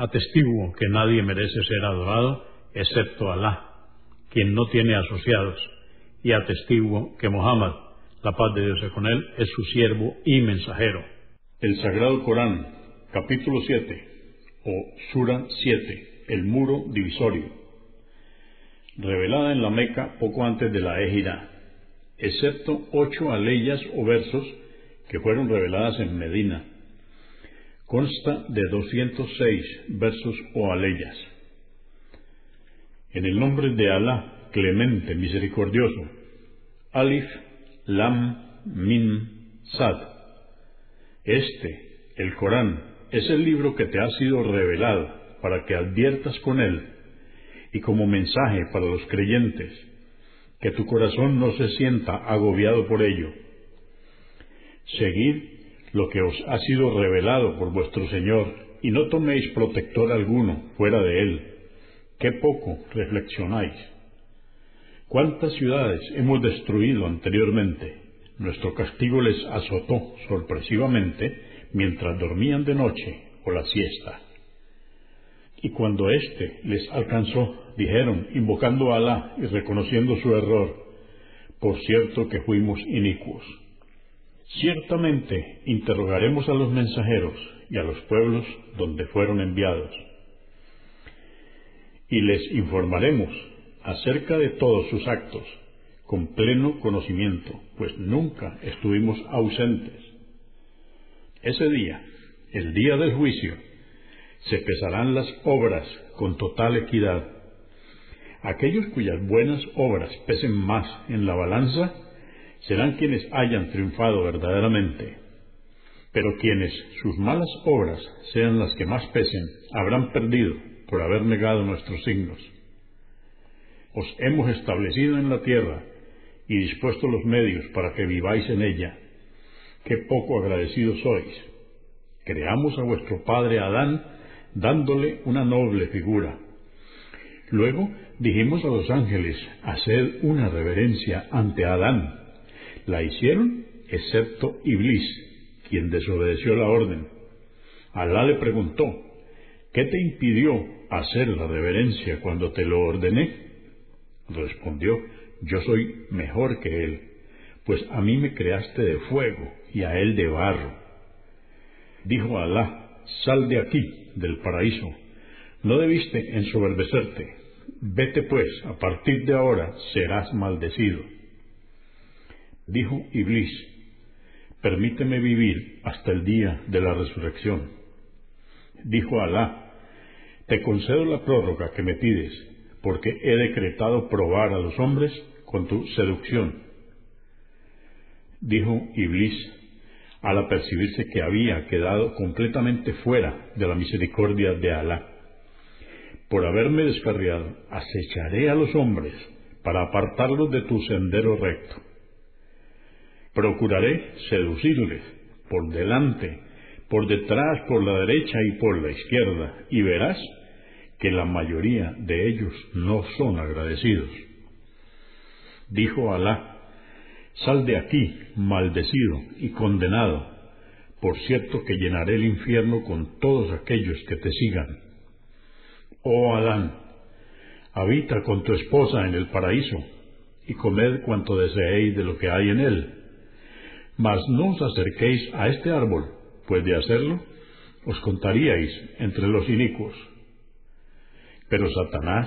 Atestiguo que nadie merece ser adorado excepto Alá, quien no tiene asociados, y atestiguo que Muhammad, la paz de Dios con él, es su siervo y mensajero. El Sagrado Corán, capítulo 7, o Sura 7, el muro divisorio, revelada en la Meca poco antes de la Ejira, excepto ocho aleyas o versos que fueron reveladas en Medina consta de 206 versos o aleyas. En el nombre de Alá, clemente, misericordioso. Alif, Lam, Min, Sad. Este, el Corán, es el libro que te ha sido revelado para que adviertas con él y como mensaje para los creyentes, que tu corazón no se sienta agobiado por ello. Seguid lo que os ha sido revelado por vuestro Señor, y no toméis protector alguno fuera de él. Qué poco reflexionáis. ¿Cuántas ciudades hemos destruido anteriormente? Nuestro castigo les azotó sorpresivamente mientras dormían de noche o la siesta. Y cuando éste les alcanzó, dijeron, invocando a Alá y reconociendo su error, por cierto que fuimos inicuos. Ciertamente interrogaremos a los mensajeros y a los pueblos donde fueron enviados, y les informaremos acerca de todos sus actos, con pleno conocimiento, pues nunca estuvimos ausentes. Ese día, el día del juicio, se pesarán las obras con total equidad. Aquellos cuyas buenas obras pesen más en la balanza, serán quienes hayan triunfado verdaderamente. Pero quienes sus malas obras sean las que más pesen, habrán perdido por haber negado nuestros signos. Os hemos establecido en la tierra y dispuesto los medios para que viváis en ella. Qué poco agradecidos sois. Creamos a vuestro padre Adán dándole una noble figura. Luego dijimos a los ángeles, haced una reverencia ante Adán la hicieron, excepto Iblis, quien desobedeció la orden. Alá le preguntó, ¿qué te impidió hacer la reverencia cuando te lo ordené? Respondió, yo soy mejor que él, pues a mí me creaste de fuego y a él de barro. Dijo Alá, sal de aquí, del paraíso, no debiste ensoberbecerte, vete pues, a partir de ahora serás maldecido. Dijo Iblis, permíteme vivir hasta el día de la resurrección. Dijo Alá, te concedo la prórroga que me pides, porque he decretado probar a los hombres con tu seducción. Dijo Iblis, al apercibirse que había quedado completamente fuera de la misericordia de Alá. Por haberme descarriado, acecharé a los hombres para apartarlos de tu sendero recto. Procuraré seducirles por delante, por detrás, por la derecha y por la izquierda, y verás que la mayoría de ellos no son agradecidos. Dijo Alá, sal de aquí, maldecido y condenado, por cierto que llenaré el infierno con todos aquellos que te sigan. Oh Adán, habita con tu esposa en el paraíso, y comed cuanto deseéis de lo que hay en él mas no os acerquéis a este árbol, pues de hacerlo os contaríais entre los inicuos. Pero Satanás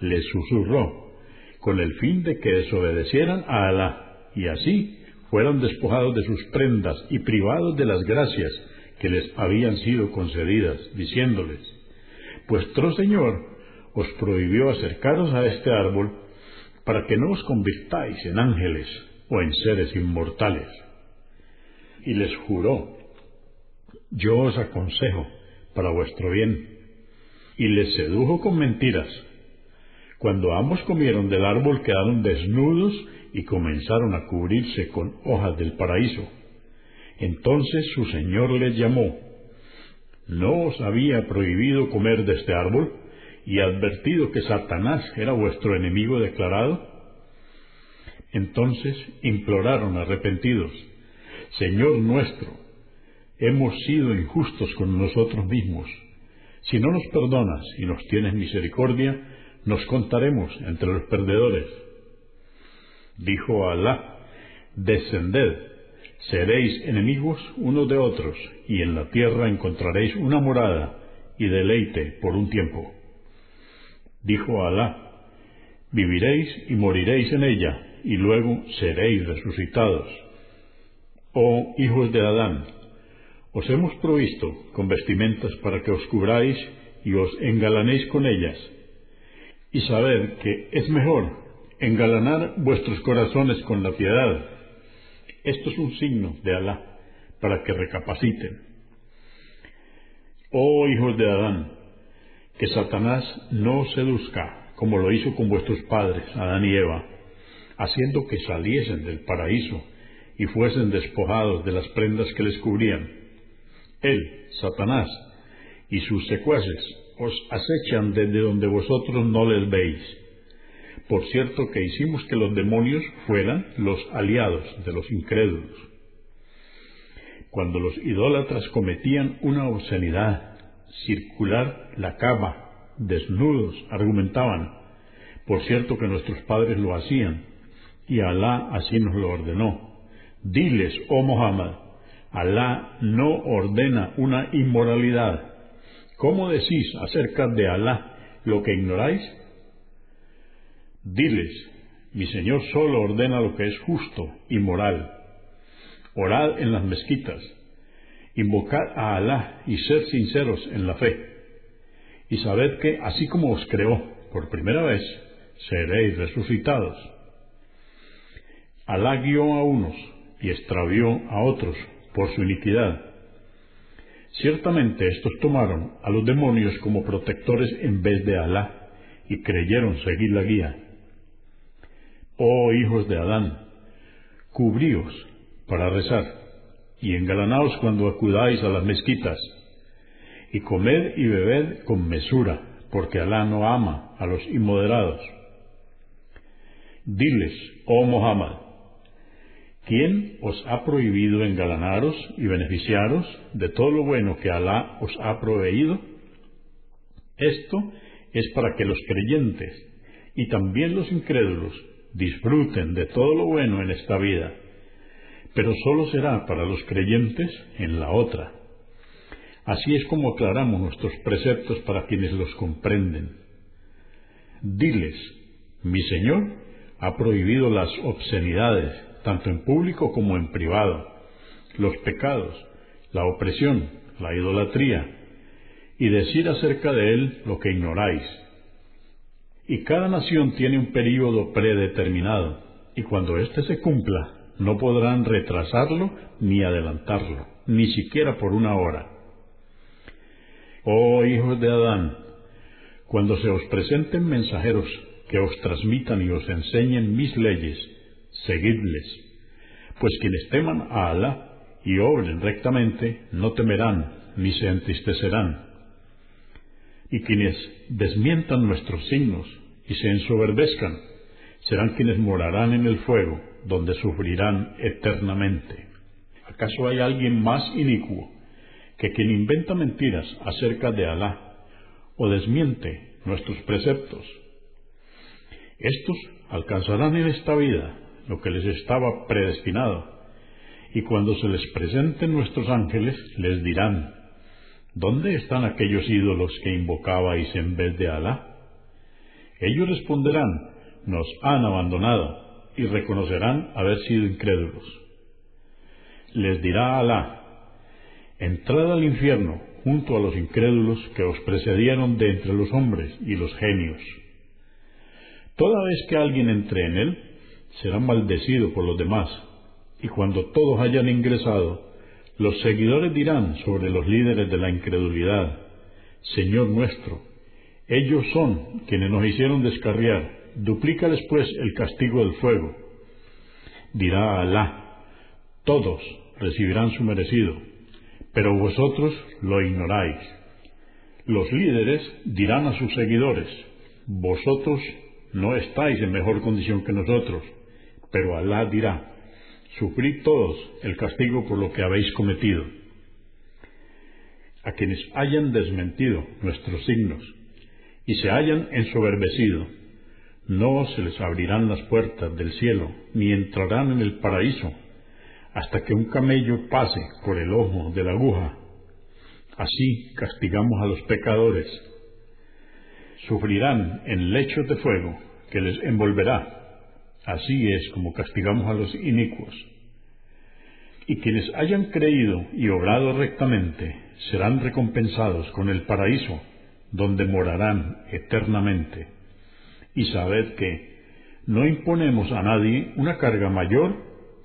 les susurró, con el fin de que desobedecieran a Alá, y así fueran despojados de sus prendas y privados de las gracias que les habían sido concedidas, diciéndoles, Vuestro Señor os prohibió acercaros a este árbol para que no os convirtáis en ángeles o en seres inmortales. Y les juró, yo os aconsejo para vuestro bien, y les sedujo con mentiras. Cuando ambos comieron del árbol quedaron desnudos y comenzaron a cubrirse con hojas del paraíso. Entonces su señor les llamó. ¿No os había prohibido comer de este árbol y advertido que Satanás era vuestro enemigo declarado? Entonces imploraron arrepentidos, Señor nuestro, hemos sido injustos con nosotros mismos. Si no nos perdonas y nos tienes misericordia, nos contaremos entre los perdedores. Dijo Alá, descended, seréis enemigos unos de otros, y en la tierra encontraréis una morada y deleite por un tiempo. Dijo Alá, viviréis y moriréis en ella, y luego seréis resucitados. Oh hijos de Adán, os hemos provisto con vestimentas para que os cubráis y os engalanéis con ellas, y sabed que es mejor engalanar vuestros corazones con la piedad. Esto es un signo de Alá para que recapaciten. Oh hijos de Adán, que Satanás no seduzca como lo hizo con vuestros padres, Adán y Eva, haciendo que saliesen del paraíso y fuesen despojados de las prendas que les cubrían. Él, Satanás, y sus secuaces os acechan desde donde vosotros no les veis por cierto que hicimos que los demonios fueran los aliados de los incrédulos. Cuando los idólatras cometían una obscenidad, circular la cama, desnudos, argumentaban, por cierto que nuestros padres lo hacían, y Alá así nos lo ordenó. Diles, oh Muhammad, Alá no ordena una inmoralidad. ¿Cómo decís acerca de Alá lo que ignoráis? Diles, mi Señor solo ordena lo que es justo y moral. Orad en las mezquitas, invocad a Alá y ser sinceros en la fe. Y sabed que, así como os creó por primera vez, seréis resucitados. Alá guió a unos y extravió a otros por su iniquidad. Ciertamente estos tomaron a los demonios como protectores en vez de Alá y creyeron seguir la guía. Oh hijos de Adán, cubríos para rezar, y engalanaos cuando acudáis a las mezquitas, y comed y bebed con mesura, porque Alá no ama a los inmoderados. Diles, oh Muhammad, ¿quién os ha prohibido engalanaros y beneficiaros de todo lo bueno que Alá os ha proveído? Esto es para que los creyentes y también los incrédulos disfruten de todo lo bueno en esta vida, pero solo será para los creyentes en la otra. Así es como aclaramos nuestros preceptos para quienes los comprenden. Diles, mi Señor ha prohibido las obscenidades, tanto en público como en privado, los pecados, la opresión, la idolatría, y decir acerca de él lo que ignoráis. Y cada nación tiene un período predeterminado, y cuando éste se cumpla, no podrán retrasarlo ni adelantarlo, ni siquiera por una hora. Oh hijos de Adán, cuando se os presenten mensajeros que os transmitan y os enseñen mis leyes, seguidles, pues quienes teman a Alá y obren rectamente no temerán ni se entristecerán y quienes desmientan nuestros signos y se ensoberbezcan serán quienes morarán en el fuego, donde sufrirán eternamente. ¿Acaso hay alguien más inicuo que quien inventa mentiras acerca de Alá o desmiente nuestros preceptos? Estos alcanzarán en esta vida lo que les estaba predestinado, y cuando se les presenten nuestros ángeles les dirán, ¿Dónde están aquellos ídolos que invocabais en vez de Alá? Ellos responderán, nos han abandonado, y reconocerán haber sido incrédulos. Les dirá Alá, entrad al infierno junto a los incrédulos que os precedieron de entre los hombres y los genios. Toda vez que alguien entre en él, será maldecido por los demás, y cuando todos hayan ingresado, los seguidores dirán sobre los líderes de la incredulidad, Señor nuestro, ellos son quienes nos hicieron descarriar, duplica después el castigo del fuego. Dirá Alá, todos recibirán su merecido, pero vosotros lo ignoráis. Los líderes dirán a sus seguidores, vosotros no estáis en mejor condición que nosotros, pero Alá dirá, sufrid todos el castigo por lo que habéis cometido. A quienes hayan desmentido nuestros signos y se hayan ensoberbecido, no se les abrirán las puertas del cielo, ni entrarán en el paraíso, hasta que un camello pase por el ojo de la aguja. Así castigamos a los pecadores. Sufrirán en lechos de fuego que les envolverá Así es como castigamos a los inicuos. Y quienes hayan creído y obrado rectamente serán recompensados con el paraíso, donde morarán eternamente. Y sabed que no imponemos a nadie una carga mayor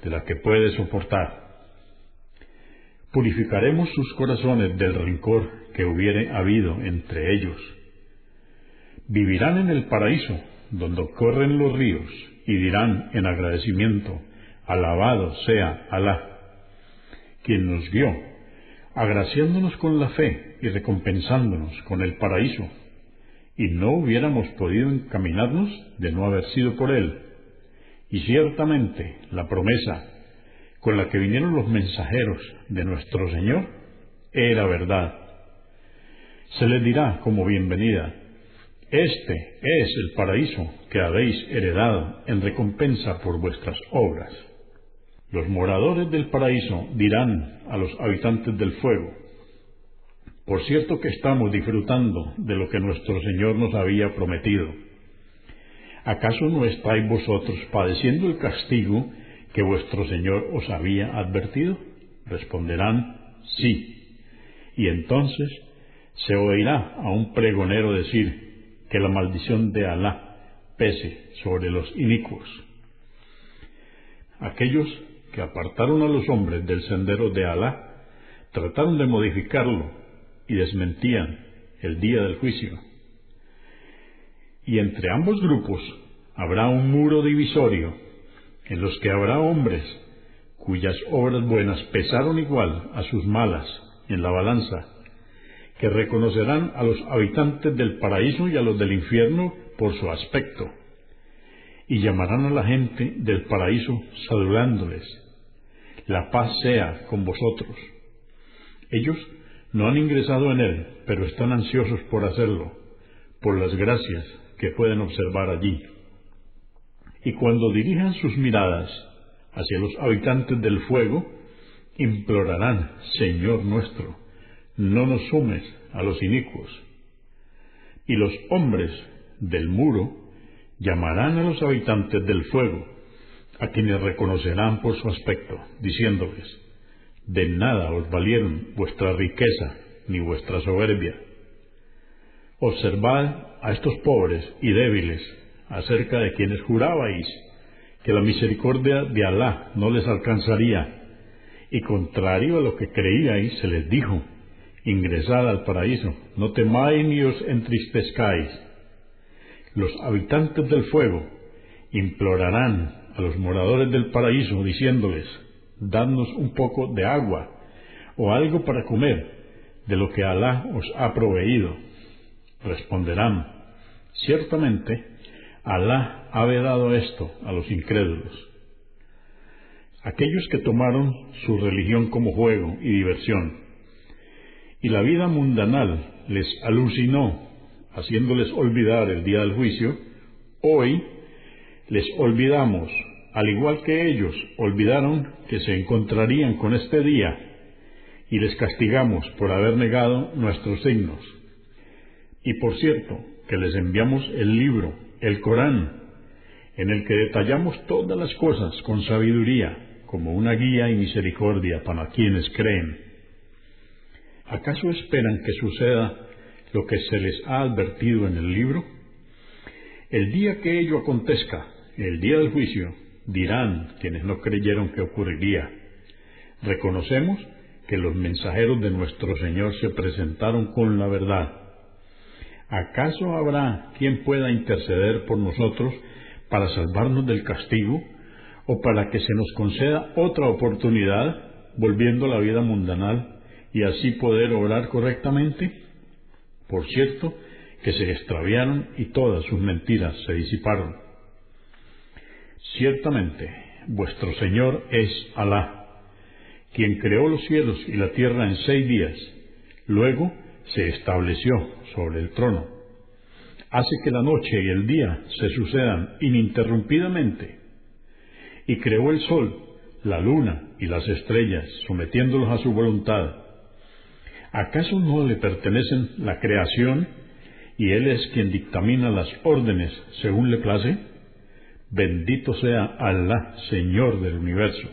de la que puede soportar. Purificaremos sus corazones del rencor que hubiere habido entre ellos. Vivirán en el paraíso, donde corren los ríos, y dirán en agradecimiento, alabado sea Alá, quien nos guió, agraciándonos con la fe y recompensándonos con el paraíso, y no hubiéramos podido encaminarnos de no haber sido por Él. Y ciertamente la promesa con la que vinieron los mensajeros de nuestro Señor era verdad. Se les dirá como bienvenida, este es el paraíso que habéis heredado en recompensa por vuestras obras. Los moradores del paraíso dirán a los habitantes del fuego, por cierto que estamos disfrutando de lo que nuestro Señor nos había prometido. ¿Acaso no estáis vosotros padeciendo el castigo que vuestro Señor os había advertido? Responderán, sí. Y entonces se oirá a un pregonero decir, que la maldición de Alá pese sobre los inicuos. Aquellos que apartaron a los hombres del sendero de Alá trataron de modificarlo y desmentían el día del juicio. Y entre ambos grupos habrá un muro divisorio en los que habrá hombres cuyas obras buenas pesaron igual a sus malas en la balanza que reconocerán a los habitantes del paraíso y a los del infierno por su aspecto, y llamarán a la gente del paraíso saludándoles, la paz sea con vosotros. Ellos no han ingresado en él, pero están ansiosos por hacerlo, por las gracias que pueden observar allí. Y cuando dirijan sus miradas hacia los habitantes del fuego, implorarán, Señor nuestro, no nos sumes a los inicuos. Y los hombres del muro llamarán a los habitantes del fuego, a quienes reconocerán por su aspecto, diciéndoles, de nada os valieron vuestra riqueza ni vuestra soberbia. Observad a estos pobres y débiles acerca de quienes jurabais que la misericordia de Alá no les alcanzaría, y contrario a lo que creíais se les dijo, ingresad al paraíso, no temáis ni os entristezcáis. Los habitantes del fuego implorarán a los moradores del paraíso diciéndoles, dadnos un poco de agua o algo para comer de lo que Alá os ha proveído. Responderán, ciertamente, Alá ha vedado esto a los incrédulos. Aquellos que tomaron su religión como juego y diversión, y la vida mundanal les alucinó, haciéndoles olvidar el día del juicio, hoy les olvidamos, al igual que ellos olvidaron que se encontrarían con este día, y les castigamos por haber negado nuestros signos. Y por cierto, que les enviamos el libro el Corán, en el que detallamos todas las cosas con sabiduría, como una guía y misericordia para quienes creen. ¿Acaso esperan que suceda lo que se les ha advertido en el libro? El día que ello acontezca, el día del juicio, dirán quienes no creyeron que ocurriría. Reconocemos que los mensajeros de nuestro Señor se presentaron con la verdad. ¿Acaso habrá quien pueda interceder por nosotros para salvarnos del castigo o para que se nos conceda otra oportunidad volviendo a la vida mundanal y así poder obrar correctamente? Por cierto, que se extraviaron y todas sus mentiras se disiparon. Ciertamente, vuestro Señor es Alá quien creó los cielos y la tierra en seis días, luego se estableció sobre el trono. Hace que la noche y el día se sucedan ininterrumpidamente, y creó el sol, la luna y las estrellas, sometiéndolos a su voluntad. ¿Acaso no le pertenecen la creación y Él es quien dictamina las órdenes según le place? Bendito sea Allah, Señor del universo.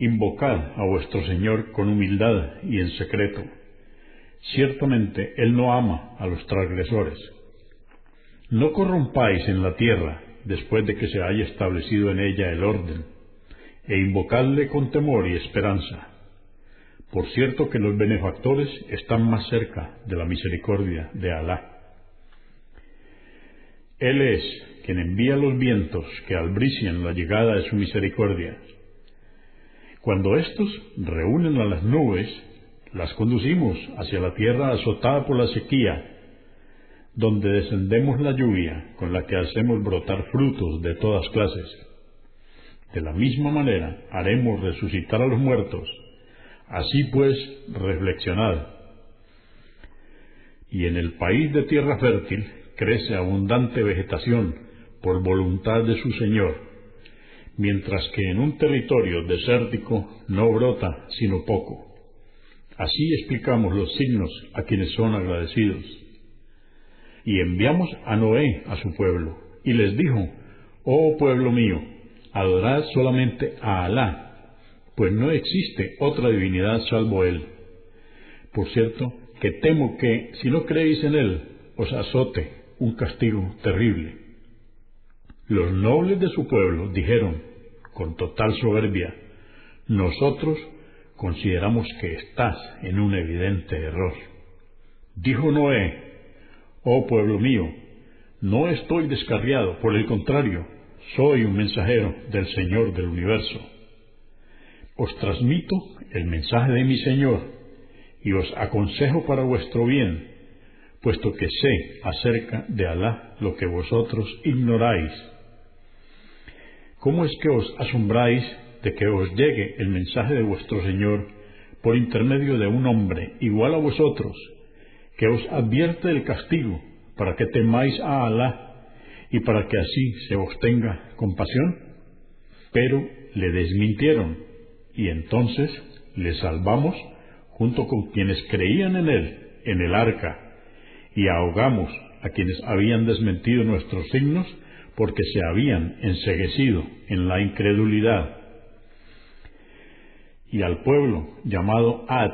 Invocad a vuestro Señor con humildad y en secreto. Ciertamente Él no ama a los transgresores. No corrompáis en la tierra después de que se haya establecido en ella el orden, e invocadle con temor y esperanza. Por cierto que los benefactores están más cerca de la misericordia de Alá. Él es quien envía los vientos que albrician la llegada de su misericordia cuando éstos reúnen a las nubes, las conducimos hacia la tierra azotada por la sequía, donde descendemos la lluvia con la que hacemos brotar frutos de todas clases. De la misma manera haremos resucitar a los muertos. Así pues, reflexionad. Y en el país de tierra fértil crece abundante vegetación por voluntad de su Señor mientras que en un territorio desértico no brota sino poco. Así explicamos los signos a quienes son agradecidos. Y enviamos a Noé a su pueblo, y les dijo, Oh pueblo mío, adorad solamente a Alá, pues no existe otra divinidad salvo Él. Por cierto, que temo que, si no creéis en Él, os azote un castigo terrible. Los nobles de su pueblo dijeron, con total soberbia, nosotros consideramos que estás en un evidente error. Dijo Noé, oh pueblo mío, no estoy descarriado, por el contrario, soy un mensajero del Señor del universo. Os transmito el mensaje de mi Señor y os aconsejo para vuestro bien, puesto que sé acerca de Alá lo que vosotros ignoráis ¿Cómo es que os asombráis de que os llegue el mensaje de vuestro Señor por intermedio de un hombre igual a vosotros, que os advierte el castigo para que temáis a Alá y para que así se os tenga compasión? Pero le desmintieron y entonces le salvamos junto con quienes creían en él en el arca y ahogamos a quienes habían desmentido nuestros signos porque se habían enseguecido en la incredulidad. Y al pueblo llamado Ad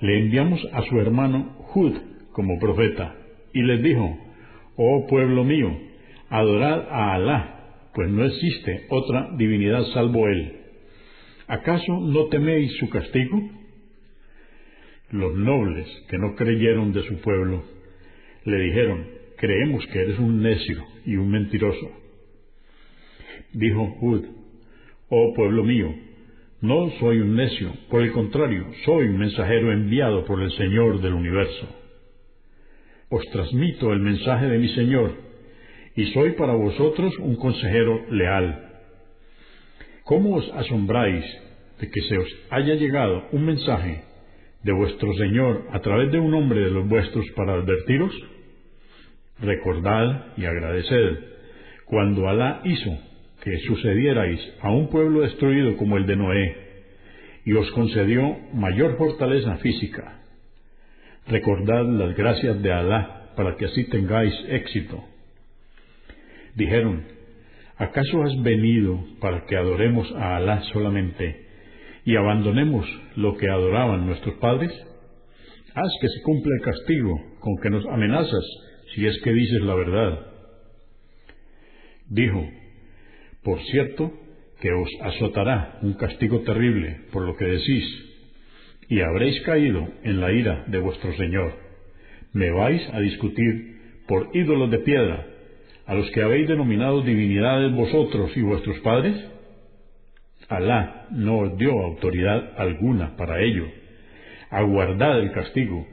le enviamos a su hermano Hud como profeta, y les dijo, Oh pueblo mío, adorad a Alá, pues no existe otra divinidad salvo Él. ¿Acaso no teméis su castigo? Los nobles que no creyeron de su pueblo le dijeron, creemos que eres un necio y un mentiroso. Dijo Hud, oh pueblo mío, no soy un necio, por el contrario, soy un mensajero enviado por el Señor del universo. Os transmito el mensaje de mi Señor, y soy para vosotros un consejero leal. ¿Cómo os asombráis de que se os haya llegado un mensaje de vuestro Señor a través de un hombre de los vuestros para advertiros? recordad y agradeced cuando Alá hizo que sucedierais a un pueblo destruido como el de Noé, y os concedió mayor fortaleza física. Recordad las gracias de Alá para que así tengáis éxito. dijeron, ¿acaso has venido para que adoremos a Alá solamente y abandonemos lo que adoraban nuestros padres? Haz que se cumpla el castigo con que nos amenazas si es que dices la verdad. Dijo, por cierto, que os azotará un castigo terrible por lo que decís, y habréis caído en la ira de vuestro Señor. ¿Me vais a discutir por ídolos de piedra a los que habéis denominado divinidades vosotros y vuestros padres? Alá no os dio autoridad alguna para ello. Aguardad el castigo,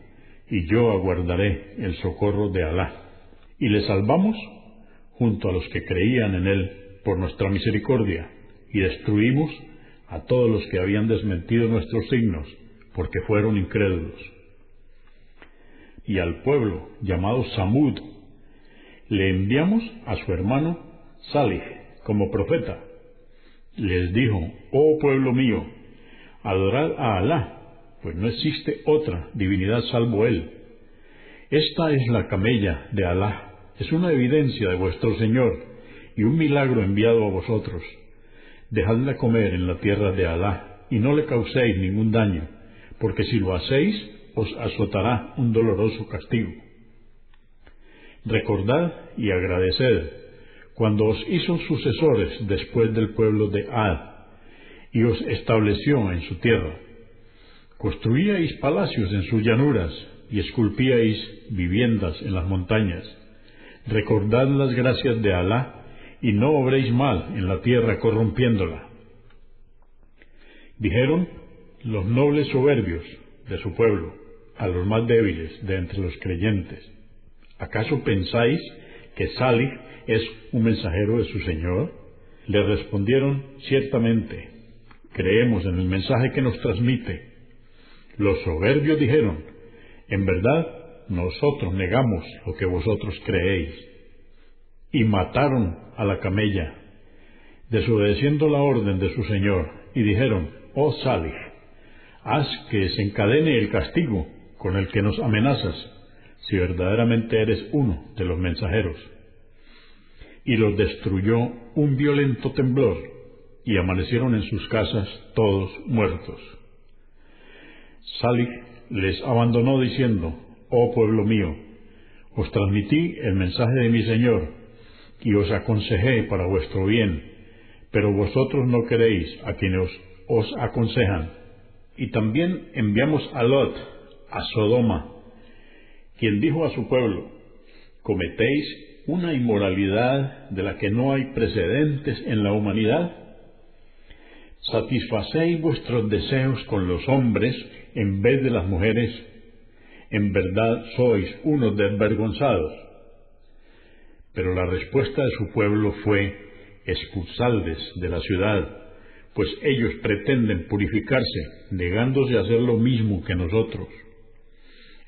y yo aguardaré el socorro de Alá. Y le salvamos junto a los que creían en él por nuestra misericordia, y destruimos a todos los que habían desmentido nuestros signos, porque fueron incrédulos. Y al pueblo llamado Samud le enviamos a su hermano Salih como profeta. Les dijo, oh pueblo mío, adorad a Alá, pues no existe otra divinidad salvo Él. Esta es la camella de Alá, es una evidencia de vuestro Señor y un milagro enviado a vosotros. Dejadla comer en la tierra de Alá y no le causéis ningún daño, porque si lo hacéis os azotará un doloroso castigo. Recordad y agradeced cuando os hizo sucesores después del pueblo de Ad y os estableció en su tierra. Construíais palacios en sus llanuras y esculpíais viviendas en las montañas. Recordad las gracias de Alá y no obréis mal en la tierra corrompiéndola. Dijeron los nobles soberbios de su pueblo a los más débiles de entre los creyentes ¿Acaso pensáis que Salih es un mensajero de su Señor? Le respondieron, ciertamente, creemos en el mensaje que nos transmite. Los soberbios dijeron, en verdad, nosotros negamos lo que vosotros creéis. Y mataron a la camella, desobedeciendo la orden de su Señor, y dijeron, oh Salih, haz que desencadene el castigo con el que nos amenazas si verdaderamente eres uno de los mensajeros. Y los destruyó un violento temblor, y amanecieron en sus casas todos muertos. Salih les abandonó diciendo, Oh pueblo mío, os transmití el mensaje de mi Señor, y os aconsejé para vuestro bien, pero vosotros no queréis a quienes os aconsejan. Y también enviamos a Lot, a Sodoma, quien dijo a su pueblo, cometéis una inmoralidad de la que no hay precedentes en la humanidad. Satisfacéis vuestros deseos con los hombres en vez de las mujeres. En verdad sois unos desvergonzados. Pero la respuesta de su pueblo fue expulsarles de la ciudad, pues ellos pretenden purificarse, negándose a hacer lo mismo que nosotros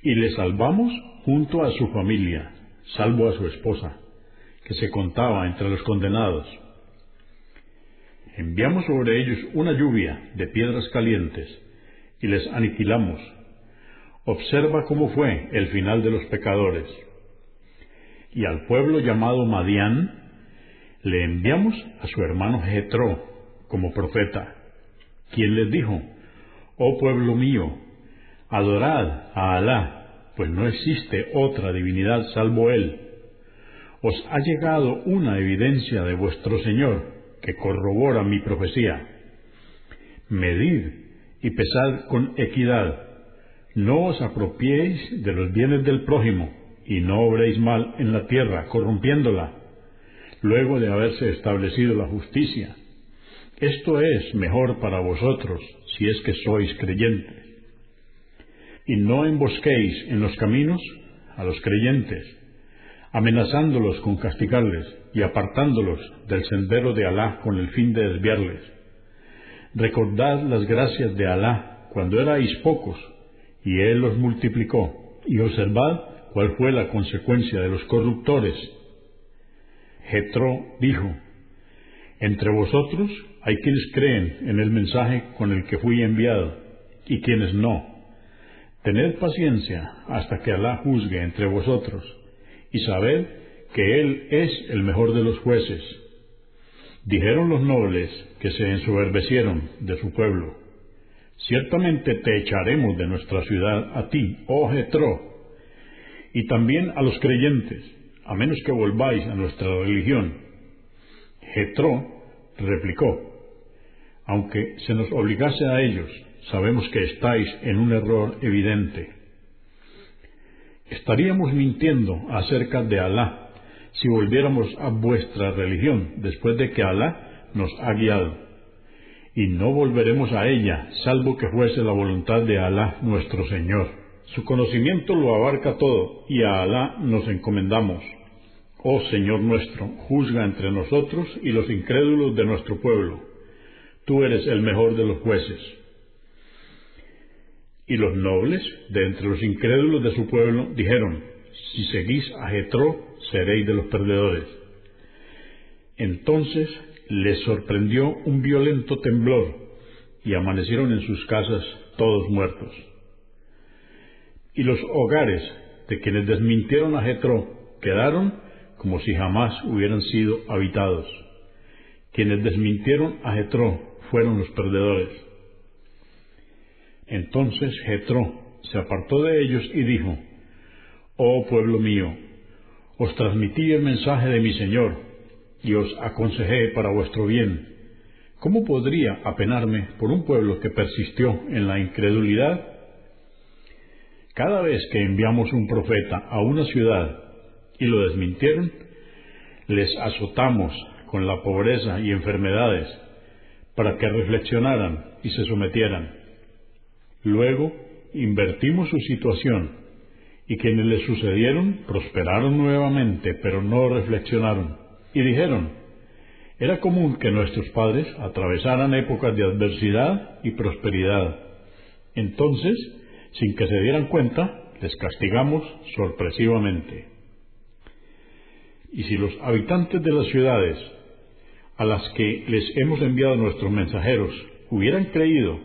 y le salvamos junto a su familia, salvo a su esposa, que se contaba entre los condenados. Enviamos sobre ellos una lluvia de piedras calientes y les aniquilamos. Observa cómo fue el final de los pecadores. Y al pueblo llamado Madián le enviamos a su hermano Jetro como profeta, quien les dijo, Oh pueblo mío, Adorad a Alá, pues no existe otra divinidad salvo Él. Os ha llegado una evidencia de vuestro Señor que corrobora mi profecía. Medid y pesad con equidad. No os apropiéis de los bienes del prójimo y no obréis mal en la tierra, corrompiéndola, luego de haberse establecido la justicia. Esto es mejor para vosotros si es que sois creyentes y no embosquéis en los caminos a los creyentes, amenazándolos con castigarles y apartándolos del sendero de Alá con el fin de desviarles. Recordad las gracias de Alá cuando erais pocos y Él los multiplicó, y observad cuál fue la consecuencia de los corruptores. Jetro dijo, Entre vosotros hay quienes creen en el mensaje con el que fui enviado y quienes no Tened paciencia hasta que Alá juzgue entre vosotros, y sabed que Él es el mejor de los jueces. Dijeron los nobles que se ensoberbecieron de su pueblo, ciertamente te echaremos de nuestra ciudad a ti, oh Jetro, y también a los creyentes, a menos que volváis a nuestra religión. Jetro replicó, aunque se nos obligase a ellos, sabemos que estáis en un error evidente. Estaríamos mintiendo acerca de Alá si volviéramos a vuestra religión después de que Alá nos ha guiado. Y no volveremos a ella, salvo que fuese la voluntad de Alá nuestro Señor. Su conocimiento lo abarca todo, y a Alá nos encomendamos. Oh Señor nuestro, juzga entre nosotros y los incrédulos de nuestro pueblo. Tú eres el mejor de los jueces. Y los nobles de entre los incrédulos de su pueblo dijeron, si seguís a Jetro, seréis de los perdedores. Entonces les sorprendió un violento temblor y amanecieron en sus casas todos muertos. Y los hogares de quienes desmintieron a Jetro quedaron como si jamás hubieran sido habitados. Quienes desmintieron a Jetro fueron los perdedores. Entonces Jetro se apartó de ellos y dijo, Oh pueblo mío, os transmití el mensaje de mi Señor y os aconsejé para vuestro bien. ¿Cómo podría apenarme por un pueblo que persistió en la incredulidad? Cada vez que enviamos un profeta a una ciudad y lo desmintieron, les azotamos con la pobreza y enfermedades para que reflexionaran y se sometieran. Luego invertimos su situación y quienes le sucedieron prosperaron nuevamente, pero no reflexionaron. Y dijeron, era común que nuestros padres atravesaran épocas de adversidad y prosperidad. Entonces, sin que se dieran cuenta, les castigamos sorpresivamente. Y si los habitantes de las ciudades a las que les hemos enviado nuestros mensajeros hubieran creído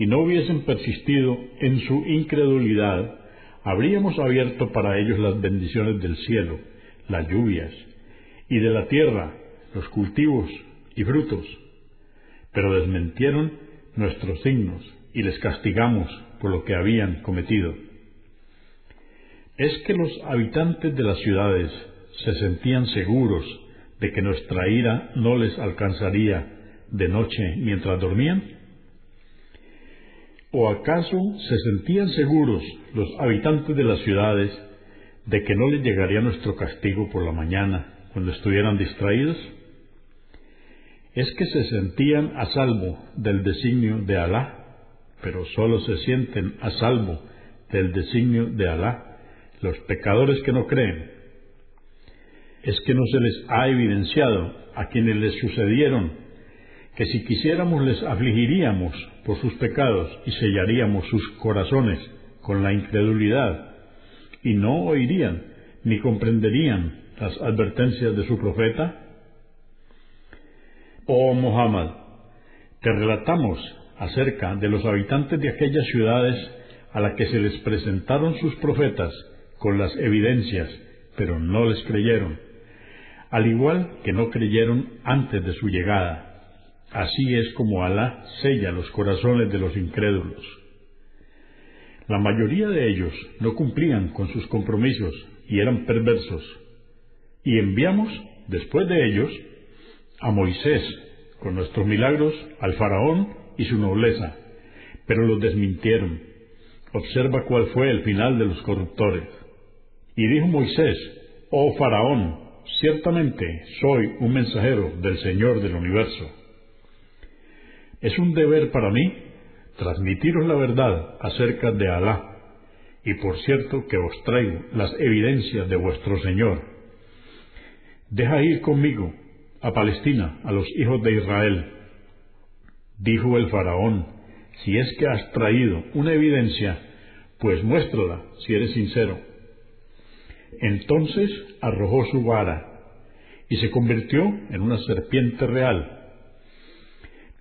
y no hubiesen persistido en su incredulidad, habríamos abierto para ellos las bendiciones del cielo, las lluvias, y de la tierra, los cultivos y frutos. Pero desmentieron nuestros signos y les castigamos por lo que habían cometido. Es que los habitantes de las ciudades se sentían seguros de que nuestra ira no les alcanzaría de noche mientras dormían? ¿O acaso se sentían seguros los habitantes de las ciudades de que no les llegaría nuestro castigo por la mañana cuando estuvieran distraídos? Es que se sentían a salvo del designio de Alá, pero solo se sienten a salvo del designio de Alá los pecadores que no creen. Es que no se les ha evidenciado a quienes les sucedieron que si quisiéramos les afligiríamos por sus pecados y sellaríamos sus corazones con la incredulidad, y no oirían ni comprenderían las advertencias de su profeta? Oh Muhammad, te relatamos acerca de los habitantes de aquellas ciudades a las que se les presentaron sus profetas con las evidencias, pero no les creyeron, al igual que no creyeron antes de su llegada. Así es como Alá sella los corazones de los incrédulos. La mayoría de ellos no cumplían con sus compromisos y eran perversos. Y enviamos, después de ellos, a Moisés con nuestros milagros al faraón y su nobleza, pero los desmintieron. Observa cuál fue el final de los corruptores. Y dijo Moisés, Oh faraón, ciertamente soy un mensajero del Señor del universo. Es un deber para mí transmitiros la verdad acerca de Alá, y por cierto que os traigo las evidencias de vuestro Señor. Deja ir conmigo a Palestina a los hijos de Israel. Dijo el faraón, si es que has traído una evidencia, pues muéstrala si eres sincero. Entonces arrojó su vara y se convirtió en una serpiente real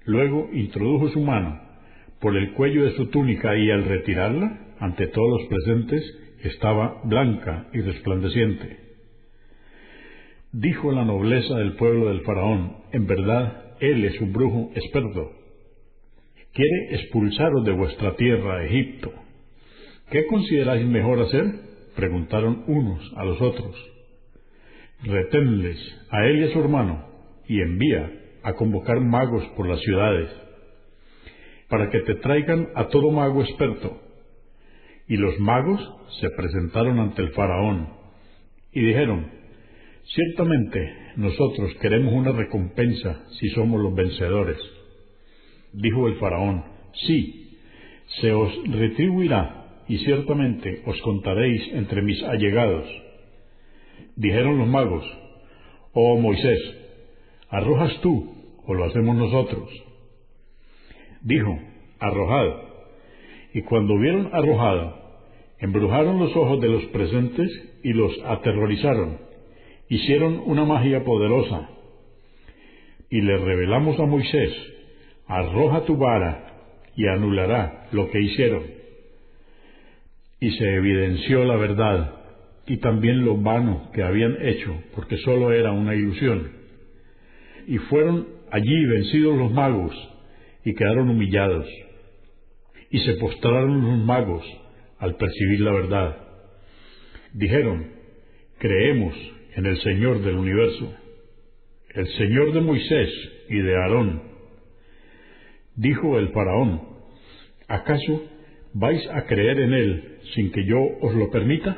Luego introdujo su mano por el cuello de su túnica y al retirarla, ante todos los presentes, estaba blanca y resplandeciente. Dijo la nobleza del pueblo del faraón, en verdad, él es un brujo experto. Quiere expulsaros de vuestra tierra, Egipto. ¿Qué consideráis mejor hacer? preguntaron unos a los otros. Reténles a él y a su hermano, y envía a convocar magos por las ciudades, para que te traigan a todo mago experto. Y los magos se presentaron ante el faraón, y dijeron, Ciertamente nosotros queremos una recompensa si somos los vencedores. Dijo el faraón, sí, se os retribuirá y ciertamente os contaréis entre mis allegados. Dijeron los magos, oh Moisés, ¿arrojas tú o lo hacemos nosotros? Dijo, arrojad. Y cuando hubieron arrojado, embrujaron los ojos de los presentes y los aterrorizaron. Hicieron una magia poderosa. Y le revelamos a Moisés, arroja tu vara y anulará lo que hicieron. Y se evidenció la verdad y también lo vano que habían hecho, porque sólo era una ilusión. Y fueron allí vencidos los magos y quedaron humillados. Y se postraron los magos al percibir la verdad. Dijeron, creemos en el Señor del universo, el Señor de Moisés y de Aarón Dijo el faraón, ¿acaso vais a creer en él sin que yo os lo permita?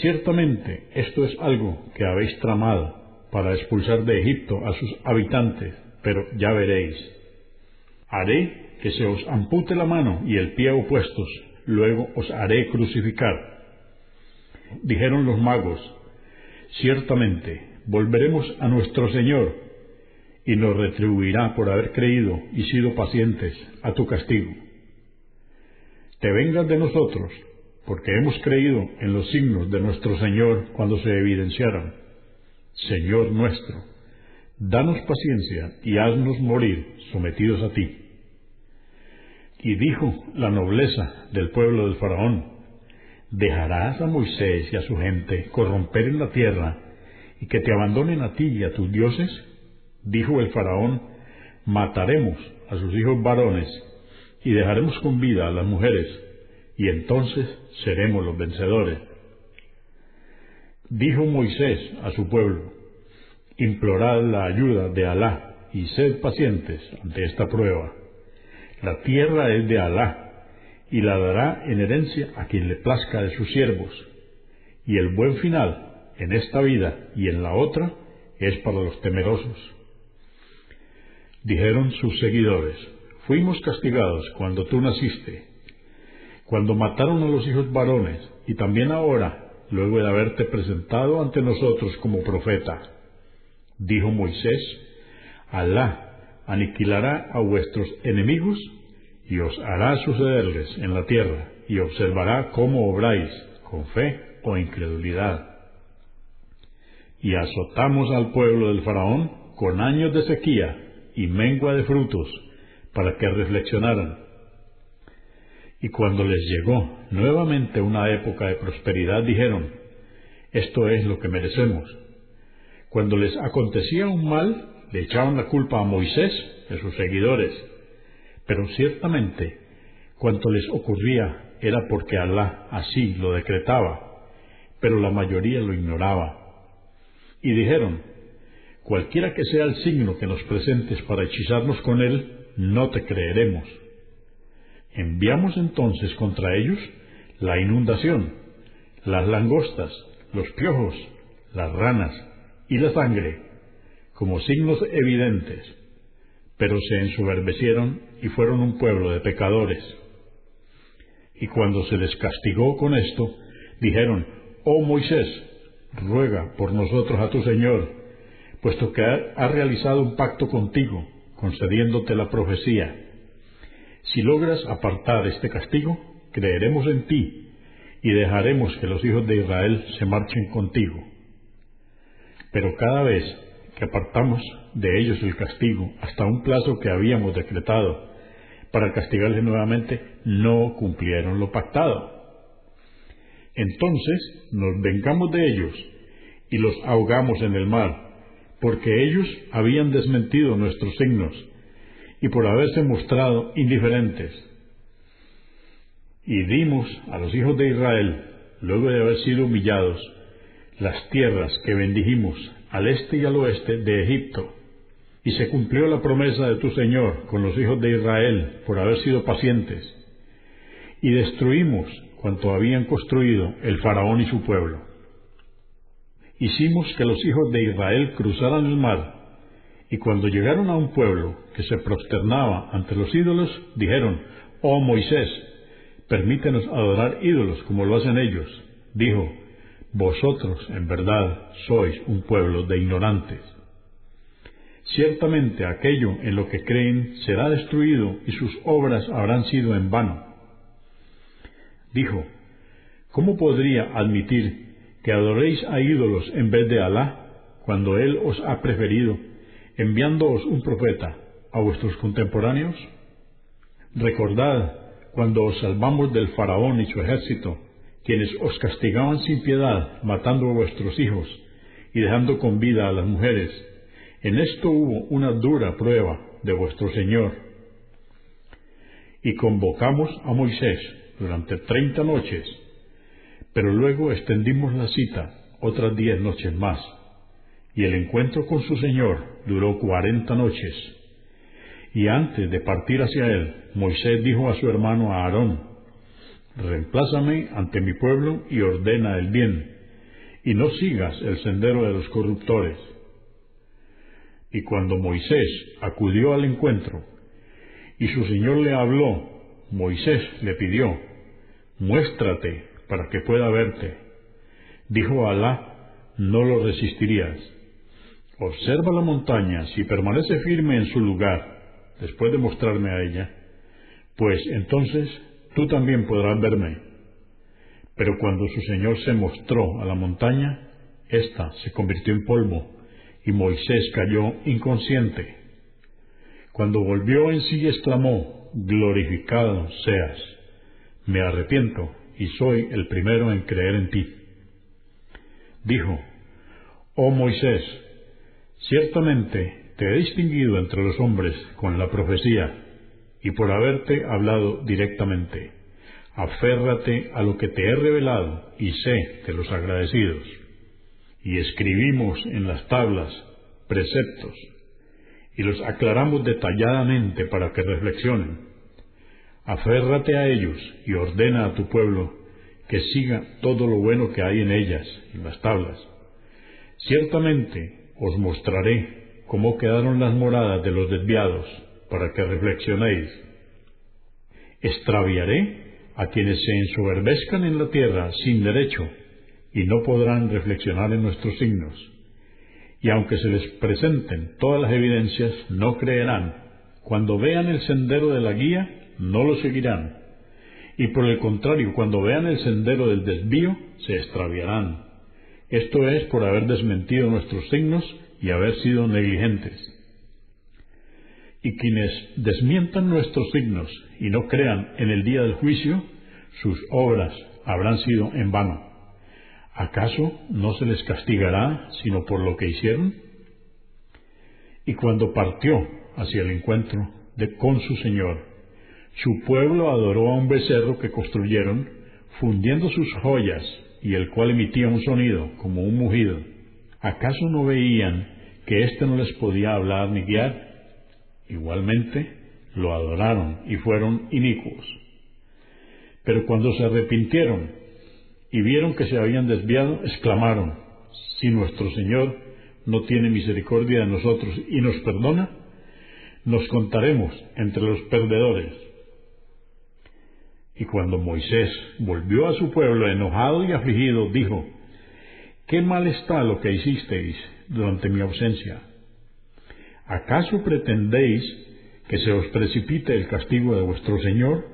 Ciertamente esto es algo que habéis tramado para expulsar de Egipto a sus habitantes, pero ya veréis. Haré que se os ampute la mano y el pie opuestos, luego os haré crucificar. Dijeron los magos, ciertamente volveremos a nuestro Señor y nos retribuirá por haber creído y sido pacientes a tu castigo. Te vengas de nosotros, porque hemos creído en los signos de nuestro Señor cuando se evidenciaron. Señor nuestro, danos paciencia y haznos morir sometidos a ti. Y dijo la nobleza del pueblo del faraón, ¿dejarás a Moisés y a su gente corromper en la tierra y que te abandonen a ti y a tus dioses? Dijo el faraón, mataremos a sus hijos varones y dejaremos con vida a las mujeres, y entonces seremos los vencedores. Dijo Moisés a su pueblo, implorad la ayuda de Alá y sed pacientes ante esta prueba. La tierra es de Alá y la dará en herencia a quien le plazca de sus siervos, y el buen final en esta vida y en la otra es para los temerosos. Dijeron sus seguidores, fuimos castigados cuando tú naciste, cuando mataron a los hijos varones, y también ahora, luego de haberte presentado ante nosotros como profeta. Dijo Moisés, Alá aniquilará a vuestros enemigos y os hará sucederles en la tierra, y observará cómo obráis, con fe o incredulidad. Y azotamos al pueblo del faraón con años de sequía y mengua de frutos para que reflexionaran. Y cuando les llegó nuevamente una época de prosperidad, dijeron, esto es lo que merecemos. Cuando les acontecía un mal, le echaban la culpa a Moisés y a sus seguidores, pero ciertamente cuanto les ocurría era porque Alá así lo decretaba, pero la mayoría lo ignoraba. Y dijeron, Cualquiera que sea el signo que nos presentes para hechizarnos con él, no te creeremos. Enviamos entonces contra ellos la inundación, las langostas, los piojos, las ranas y la sangre, como signos evidentes, pero se ensoberbecieron y fueron un pueblo de pecadores. Y cuando se les castigó con esto, dijeron, Oh Moisés, ruega por nosotros a tu Señor, puesto que ha, realizado un pacto contigo, concediéndote la profecía. Si logras apartar este castigo, creeremos en ti y dejaremos que los hijos de Israel se marchen contigo. Pero cada vez que apartamos de ellos el castigo hasta un plazo que habíamos decretado para castigarles nuevamente, no cumplieron lo pactado. Entonces nos vengamos de ellos y los ahogamos en el mar, porque ellos habían desmentido nuestros signos y por haberse mostrado indiferentes. Y dimos a los hijos de Israel, luego de haber sido humillados, las tierras que bendijimos al este y al oeste de Egipto. Y se cumplió la promesa de tu Señor con los hijos de Israel por haber sido pacientes. Y destruimos cuanto habían construido el faraón y su pueblo. Hicimos que los hijos de Israel cruzaran el mar, y cuando llegaron a un pueblo que se prosternaba ante los ídolos, dijeron, Oh Moisés, permítenos adorar ídolos como lo hacen ellos. Dijo, Vosotros en verdad sois un pueblo de ignorantes. Ciertamente aquello en lo que creen será destruido y sus obras habrán sido en vano. Dijo, ¿cómo podría admitir que adoréis a ídolos en vez de Alá cuando Él os ha preferido, enviándoos un profeta a vuestros contemporáneos? Recordad cuando os salvamos del faraón y su ejército, quienes os castigaban sin piedad, matando a vuestros hijos y dejando con vida a las mujeres. En esto hubo una dura prueba de vuestro Señor. Y convocamos a Moisés durante treinta noches, pero luego extendimos la cita otras diez noches más, y el encuentro con su Señor duró cuarenta noches. Y antes de partir hacia él, Moisés dijo a su hermano Aarón, Reemplázame ante mi pueblo y ordena el bien, y no sigas el sendero de los corruptores. Y cuando Moisés acudió al encuentro, y su Señor le habló, Moisés le pidió, Muéstrate para que pueda verte. Dijo Alá, no lo resistirías. Observa la montaña, si permanece firme en su lugar, después de mostrarme a ella, pues entonces tú también podrás verme. Pero cuando su Señor se mostró a la montaña, ésta se convirtió en polvo, y Moisés cayó inconsciente. Cuando volvió en sí exclamó, Glorificado seas, me arrepiento y soy el primero en creer en ti. Dijo, Oh Moisés, ciertamente te he distinguido entre los hombres con la profecía y por haberte hablado directamente. Aférrate a lo que te he revelado y sé de los agradecidos. Y escribimos en las tablas preceptos y los aclaramos detalladamente para que reflexionen. Aférrate a ellos y ordena a tu pueblo que siga todo lo bueno que hay en ellas, en las tablas. Ciertamente os mostraré cómo quedaron las moradas de los desviados para que reflexionéis. Extraviaré a quienes se ensoberbezcan en la tierra sin derecho y no podrán reflexionar en nuestros signos. Y aunque se les presenten todas las evidencias, no creerán. Cuando vean el sendero de la guía, no lo seguirán. Y por el contrario, cuando vean el sendero del desvío, se extraviarán. Esto es por haber desmentido nuestros signos y haber sido negligentes y quienes desmientan nuestros signos y no crean en el día del juicio, sus obras habrán sido en vano. ¿Acaso no se les castigará sino por lo que hicieron? Y cuando partió hacia el encuentro de con su Señor, su pueblo adoró a un becerro que construyeron, fundiendo sus joyas, y el cual emitía un sonido como un mugido. ¿Acaso no veían que éste no les podía hablar ni guiar? Igualmente lo adoraron y fueron inicuos. Pero cuando se arrepintieron y vieron que se habían desviado, exclamaron, si nuestro Señor no tiene misericordia de nosotros y nos perdona, nos contaremos entre los perdedores. Y cuando Moisés volvió a su pueblo enojado y afligido, dijo, ¿qué mal está lo que hicisteis durante mi ausencia? ¿acaso pretendéis que se os precipite el castigo de vuestro Señor?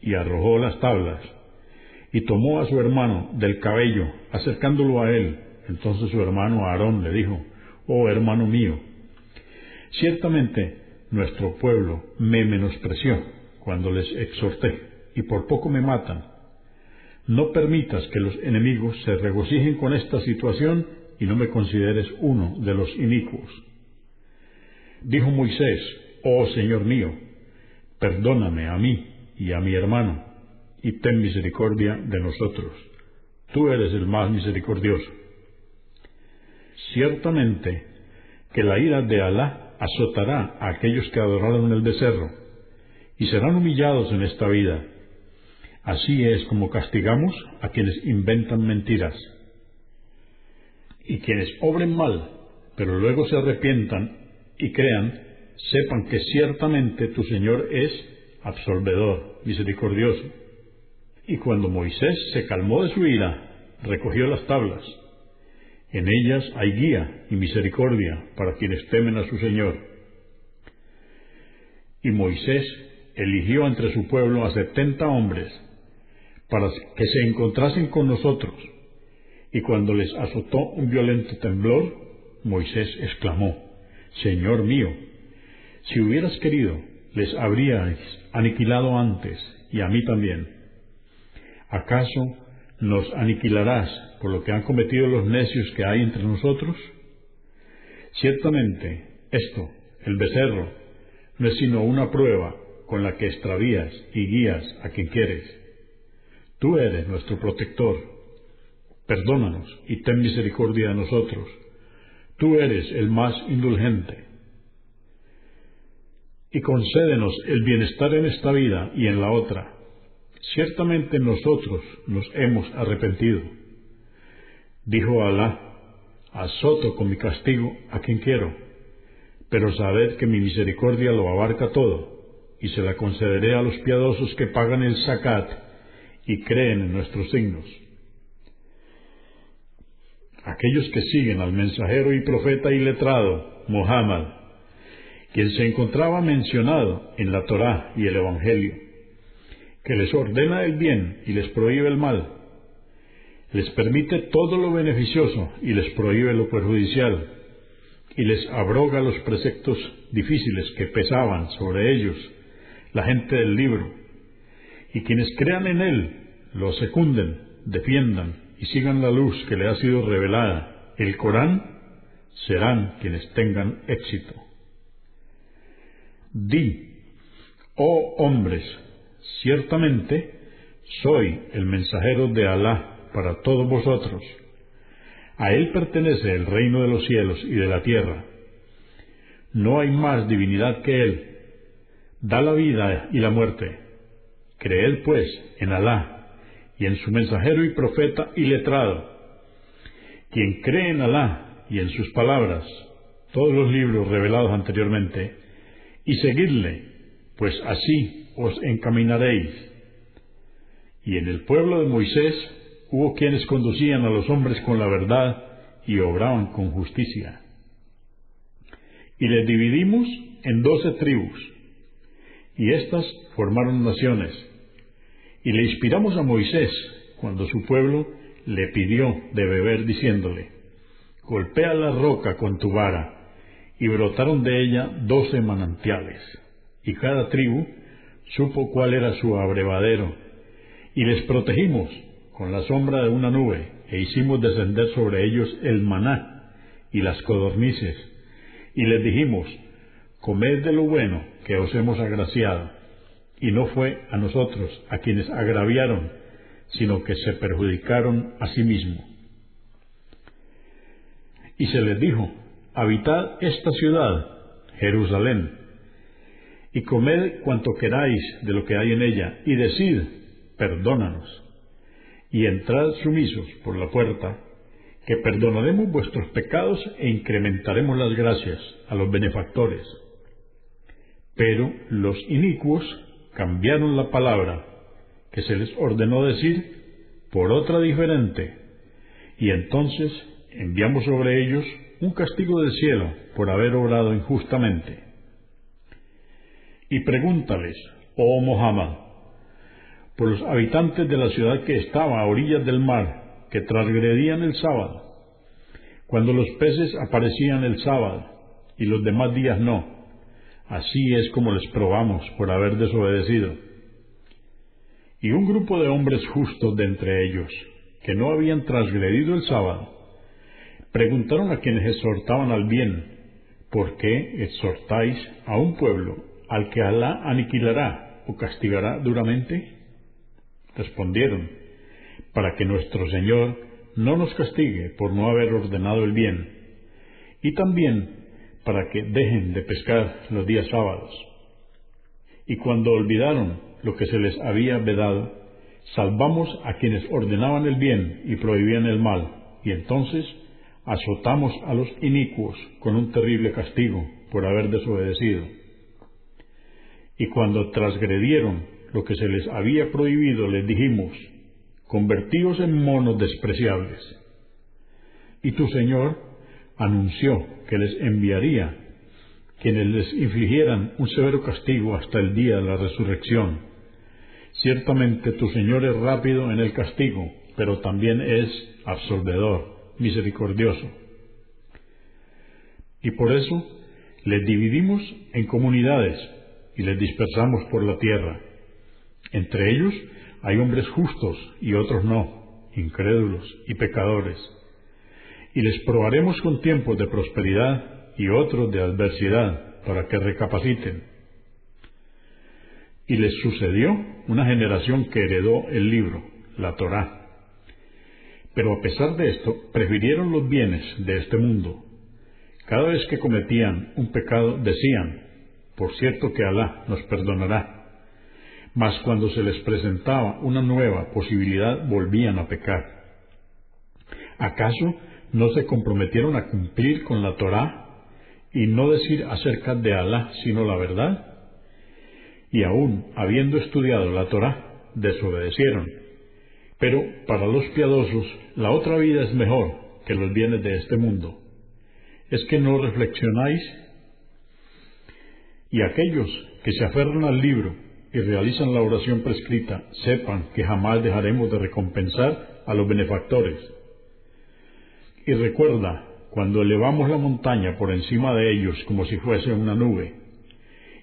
Y arrojó las tablas, y tomó a su hermano del cabello, acercándolo a él. Entonces su hermano Aarón le dijo, Oh hermano mío, ciertamente nuestro pueblo me menospreció cuando les exhorté, y por poco me matan. No permitas que los enemigos se regocijen con esta situación y no me consideres uno de los inicuos. Dijo Moisés, Oh Señor mío, perdóname a mí y a mi hermano, y ten misericordia de nosotros. Tú eres el más misericordioso. Ciertamente que la ira de Alá azotará a aquellos que adoraron el becerro, y serán humillados en esta vida. Así es como castigamos a quienes inventan mentiras. Y quienes obren mal, pero luego se arrepientan y crean, sepan que ciertamente tu Señor es absolvedor, misericordioso. Y cuando Moisés se calmó de su ira, recogió las tablas. En ellas hay guía y misericordia para quienes temen a su Señor. Y Moisés eligió entre su pueblo a setenta hombres para que se encontrasen con nosotros. Y cuando les azotó un violento temblor, Moisés exclamó, Señor mío, si hubieras querido, les habríais aniquilado antes, y a mí también. ¿Acaso nos aniquilarás por lo que han cometido los necios que hay entre nosotros? Ciertamente, esto, el becerro, no es sino una prueba con la que extravías y guías a quien quieres. Tú eres nuestro protector. Perdónanos y ten misericordia de nosotros. Tú eres el más indulgente. Y concédenos el bienestar en esta vida y en la otra. Ciertamente nosotros nos hemos arrepentido. Dijo Alá, azoto con mi castigo a quien quiero, pero sabed que mi misericordia lo abarca todo, y se la concederé a los piadosos que pagan el zakat y creen en nuestros signos. Aquellos que siguen al mensajero y profeta y letrado, Muhammad, quien se encontraba mencionado en la Torá y el Evangelio, que les ordena el bien y les prohíbe el mal, les permite todo lo beneficioso y les prohíbe lo perjudicial, y les abroga los preceptos difíciles que pesaban sobre ellos la gente del libro, y quienes crean en él lo secunden, defiendan y sigan la luz que le ha sido revelada, el Corán, serán quienes tengan éxito. Di, oh hombres, ciertamente soy el mensajero de Alá para todos vosotros. A él pertenece el reino de los cielos y de la tierra. No hay más divinidad que él da la vida y la muerte. Creed pues en Alá y en su mensajero y profeta y letrado. Quien cree en Alá y en sus palabras, todos los libros revelados anteriormente, y seguidle, pues así os encaminaréis. Y en el pueblo de Moisés hubo quienes conducían a los hombres con la verdad y obraban con justicia. Y les dividimos en doce tribus y éstas formaron naciones. Y le inspiramos a Moisés cuando su pueblo le pidió de beber diciéndole, golpea la roca con tu vara, y brotaron de ella doce manantiales, y cada tribu supo cuál era su abrevadero, y les protegimos con la sombra de una nube, e hicimos descender sobre ellos el maná y las codornices, y les dijimos, comed de lo bueno que os hemos agraciado, y no fue a nosotros a quienes agraviaron, sino que se perjudicaron a sí mismos. Y se les dijo, habitad esta ciudad, Jerusalén, y comed cuanto queráis de lo que hay en ella, y decid, perdónanos, y entrad sumisos por la puerta, que perdonaremos vuestros pecados e incrementaremos las gracias a los benefactores. Pero los inicuos cambiaron la palabra que se les ordenó decir por otra diferente, y entonces enviamos sobre ellos un castigo del cielo por haber obrado injustamente. Y pregúntales, oh Mohammed, por los habitantes de la ciudad que estaba a orillas del mar, que transgredían el sábado, cuando los peces aparecían el sábado y los demás días no, Así es como les probamos por haber desobedecido. Y un grupo de hombres justos de entre ellos, que no habían transgredido el sábado, preguntaron a quienes exhortaban al bien, ¿por qué exhortáis a un pueblo al que Alá aniquilará o castigará duramente? Respondieron, para que nuestro Señor no nos castigue por no haber ordenado el bien, y también para que dejen de pescar los días sábados. Y cuando olvidaron lo que se les había vedado, salvamos a quienes ordenaban el bien y prohibían el mal, y entonces azotamos a los inicuos con un terrible castigo por haber desobedecido. Y cuando transgredieron lo que se les había prohibido, les dijimos, convertíos en monos despreciables. Y tu Señor anunció que les enviaría quienes les infligieran un severo castigo hasta el día de la resurrección. Ciertamente tu Señor es rápido en el castigo, pero también es absolvedor, misericordioso. Y por eso les dividimos en comunidades y les dispersamos por la tierra. Entre ellos hay hombres justos y otros no, incrédulos y pecadores. Y les probaremos con tiempos de prosperidad y otros de adversidad para que recapaciten. Y les sucedió una generación que heredó el libro, la Torá. Pero a pesar de esto, prefirieron los bienes de este mundo. Cada vez que cometían un pecado decían, por cierto que Alá nos perdonará mas cuando se les presentaba una nueva posibilidad volvían a pecar. ¿Acaso no se comprometieron a cumplir con la Torá y no decir acerca de Alá sino la verdad? Y aún habiendo estudiado la Torá, desobedecieron. Pero para los piadosos la otra vida es mejor que los bienes de este mundo. ¿Es que no reflexionáis? Y aquellos que se aferran al libro y realizan la oración prescrita sepan que jamás dejaremos de recompensar a los benefactores. Y recuerda, cuando elevamos la montaña por encima de ellos como si fuese una nube,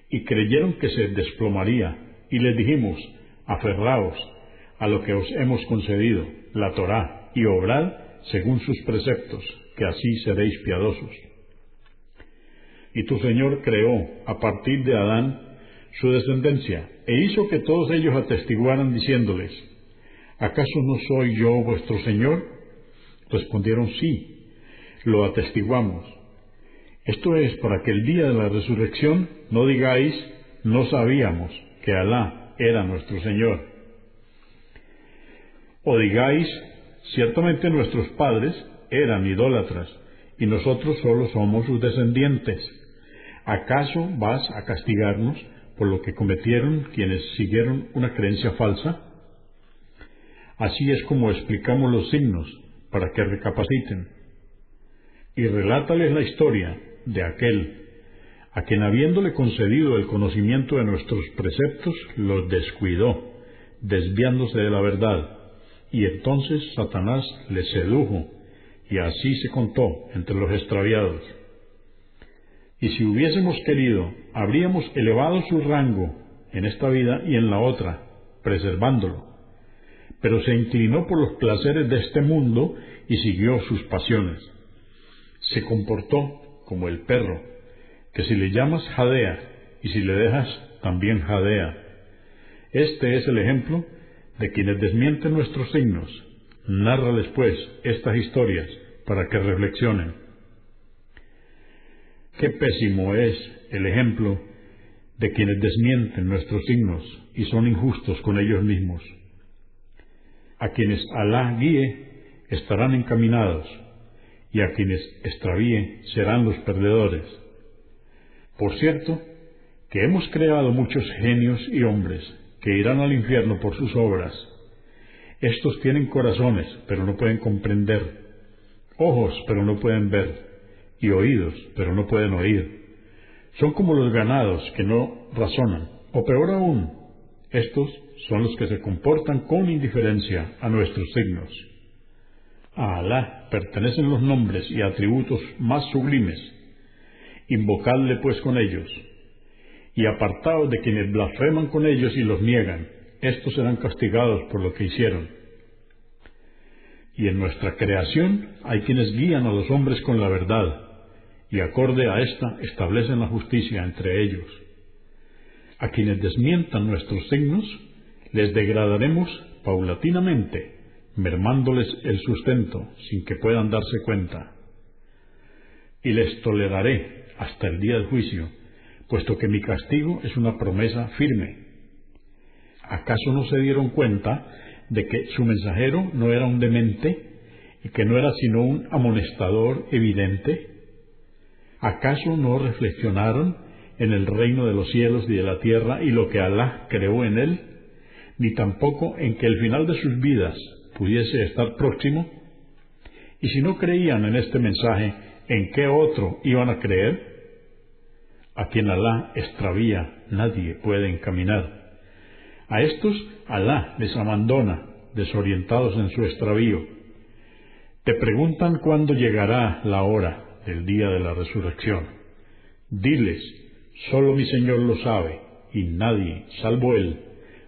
y creyeron que se desplomaría, y les dijimos, aferraos a lo que os hemos concedido, la Torá, y obrad según sus preceptos, que así seréis piadosos. Y tu Señor creó, a partir de Adán, su descendencia, e hizo que todos ellos atestiguaran diciéndoles, ¿acaso no soy yo vuestro Señor? Respondieron sí, lo atestiguamos. Esto es para que el día de la resurrección no digáis, no sabíamos que Alá era nuestro Señor. O digáis, ciertamente nuestros padres eran idólatras y nosotros solo somos sus descendientes. ¿Acaso vas a castigarnos por lo que cometieron quienes siguieron una creencia falsa? Así es como explicamos los signos para que recapaciten. Y relátales la historia de aquel a quien habiéndole concedido el conocimiento de nuestros preceptos, los descuidó, desviándose de la verdad, y entonces Satanás le sedujo, y así se contó entre los extraviados. Y si hubiésemos querido, habríamos elevado su rango en esta vida y en la otra, preservándolo. Pero se inclinó por los placeres de este mundo y siguió sus pasiones. Se comportó como el perro, que si le llamas jadea y si le dejas, también jadea. Este es el ejemplo de quienes desmienten nuestros signos. Narra después estas historias para que reflexionen. Qué pésimo es el ejemplo de quienes desmienten nuestros signos y son injustos con ellos mismos. A quienes Alá guíe estarán encaminados y a quienes extravíe serán los perdedores. Por cierto, que hemos creado muchos genios y hombres que irán al infierno por sus obras. Estos tienen corazones, pero no pueden comprender, ojos, pero no pueden ver, y oídos, pero no pueden oír. Son como los ganados que no razonan, o peor aún, estos son los que se comportan con indiferencia a nuestros signos. A Alá pertenecen los nombres y atributos más sublimes. Invocadle pues con ellos, y apartaos de quienes blasfeman con ellos y los niegan, estos serán castigados por lo que hicieron. Y en nuestra creación hay quienes guían a los hombres con la verdad, y acorde a esta establecen la justicia entre ellos. A quienes desmientan nuestros signos, les degradaremos paulatinamente, mermándoles el sustento sin que puedan darse cuenta. Y les toleraré hasta el día del juicio, puesto que mi castigo es una promesa firme. ¿Acaso no se dieron cuenta de que su mensajero no era un demente y que no era sino un amonestador evidente? ¿Acaso no reflexionaron en el reino de los cielos y de la tierra y lo que Alá creó en él, ni tampoco en que el final de sus vidas pudiese estar próximo? Y si no creían en este mensaje, ¿en qué otro iban a creer? A quien Alá extravía, nadie puede encaminar. A estos Alá les abandona, desorientados en su extravío. Te preguntan cuándo llegará la hora del día de la resurrección. Diles, solo mi Señor lo sabe, y nadie, salvo Él,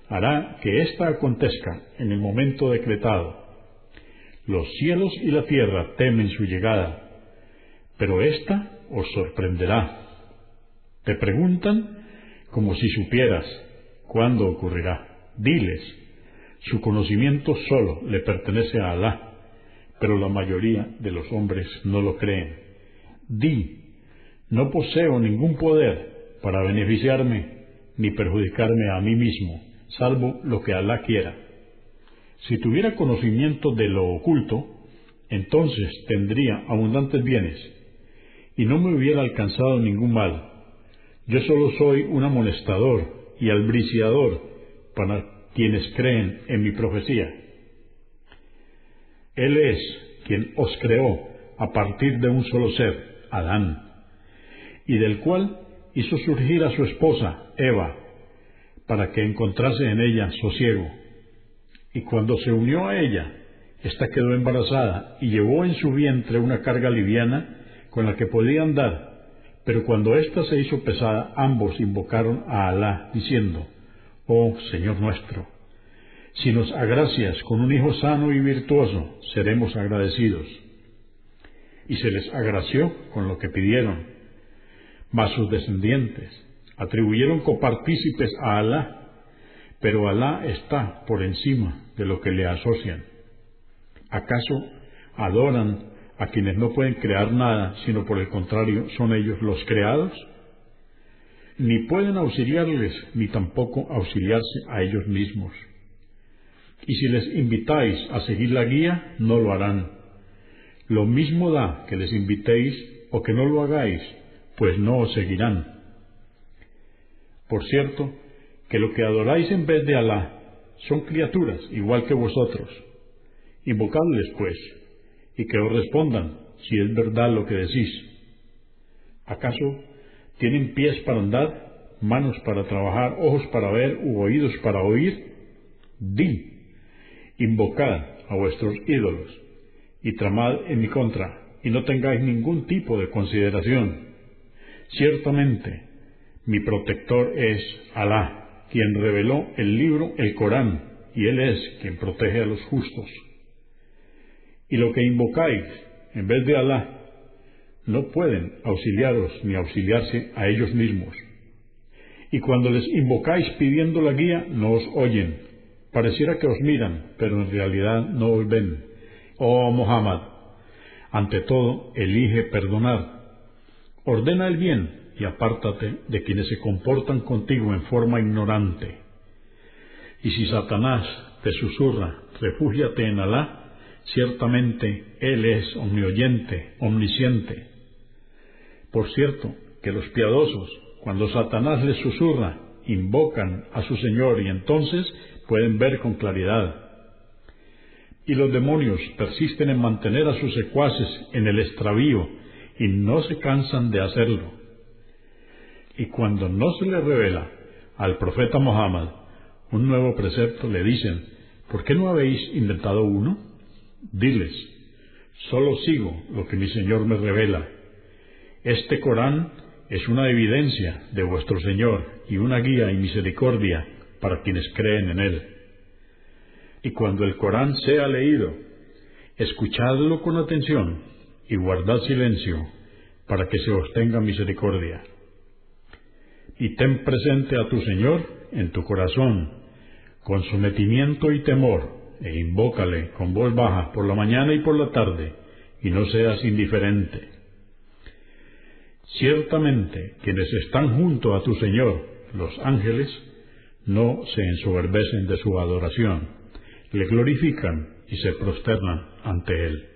hará que ésta acontezca en el momento decretado. Los cielos y la tierra temen su llegada, pero ésta os sorprenderá. Te preguntan como si supieras cuándo ocurrirá. Diles, su conocimiento solo le pertenece a Alá, pero la mayoría de los hombres no lo creen. Di, no poseo ningún poder para beneficiarme ni perjudicarme a mí mismo, salvo lo que Alá quiera. Si tuviera conocimiento de lo oculto, entonces tendría abundantes bienes, y no me hubiera alcanzado ningún mal. Yo solo soy un amonestador y albriciador para quienes creen en mi profecía. Él es quien os creó a partir de un solo ser, Adán, y del cual hizo surgir a su esposa, Eva, para que encontrase en ella sosiego. Y cuando se unió a ella, ésta quedó embarazada y llevó en su vientre una carga liviana con la que podía andar pero cuando ésta se hizo pesada, ambos invocaron a Alá, diciendo, Oh Señor nuestro, si nos agracias con un hijo sano y virtuoso, seremos agradecidos. Y se les agració con lo que pidieron. Mas sus descendientes atribuyeron copartícipes a Alá, pero Alá está por encima de lo que le asocian. ¿Acaso adoran a quienes no pueden crear nada, sino por el contrario son ellos los creados? Ni pueden auxiliarles, ni tampoco auxiliarse a ellos mismos. Y si les invitáis a seguir la guía, no lo harán. Lo mismo da que les invitéis o que no lo hagáis, pues no os seguirán. Por cierto, que lo que adoráis en vez de Alá son criaturas igual que vosotros. Invocadles, pues, y que os respondan si es verdad lo que decís. ¿Acaso tienen pies para andar, manos para trabajar, ojos para ver u oídos para oír? Di, invocad a vuestros ídolos y tramad en mi contra y no tengáis ningún tipo de consideración. Ciertamente, mi protector es Alá, quien reveló el libro, el Corán, y Él es quien protege a los justos y lo que invocáis en vez de Alá, no pueden auxiliaros ni auxiliarse a ellos mismos. Y cuando les invocáis pidiendo la guía, no os oyen. Pareciera que os miran, pero en realidad no os ven. Oh Muhammad, ante todo, elige perdonar. Ordena el bien y apártate de quienes se comportan contigo en forma ignorante. Y si Satanás te susurra, refúgiate en Alá, Ciertamente Él es omnioyente, omnisciente. Por cierto, que los piadosos, cuando Satanás les susurra, invocan a su Señor y entonces pueden ver con claridad. Y los demonios persisten en mantener a sus secuaces en el extravío y no se cansan de hacerlo. Y cuando no se le revela al profeta Muhammad un nuevo precepto, le dicen, ¿por qué no habéis inventado uno? Diles, solo sigo lo que mi Señor me revela. Este Corán es una evidencia de vuestro Señor y una guía y misericordia para quienes creen en Él. Y cuando el Corán sea leído Escuchadlo con atención y guardad silencio para que se os tenga misericordia. Y ten presente a tu Señor en tu corazón, con sometimiento y temor, e invócale con voz baja por la mañana y por la tarde, y no seas indiferente. Ciertamente, quienes están junto a tu Señor, los ángeles, no se ensoberbecen de su adoración, le glorifican y se prosternan ante él.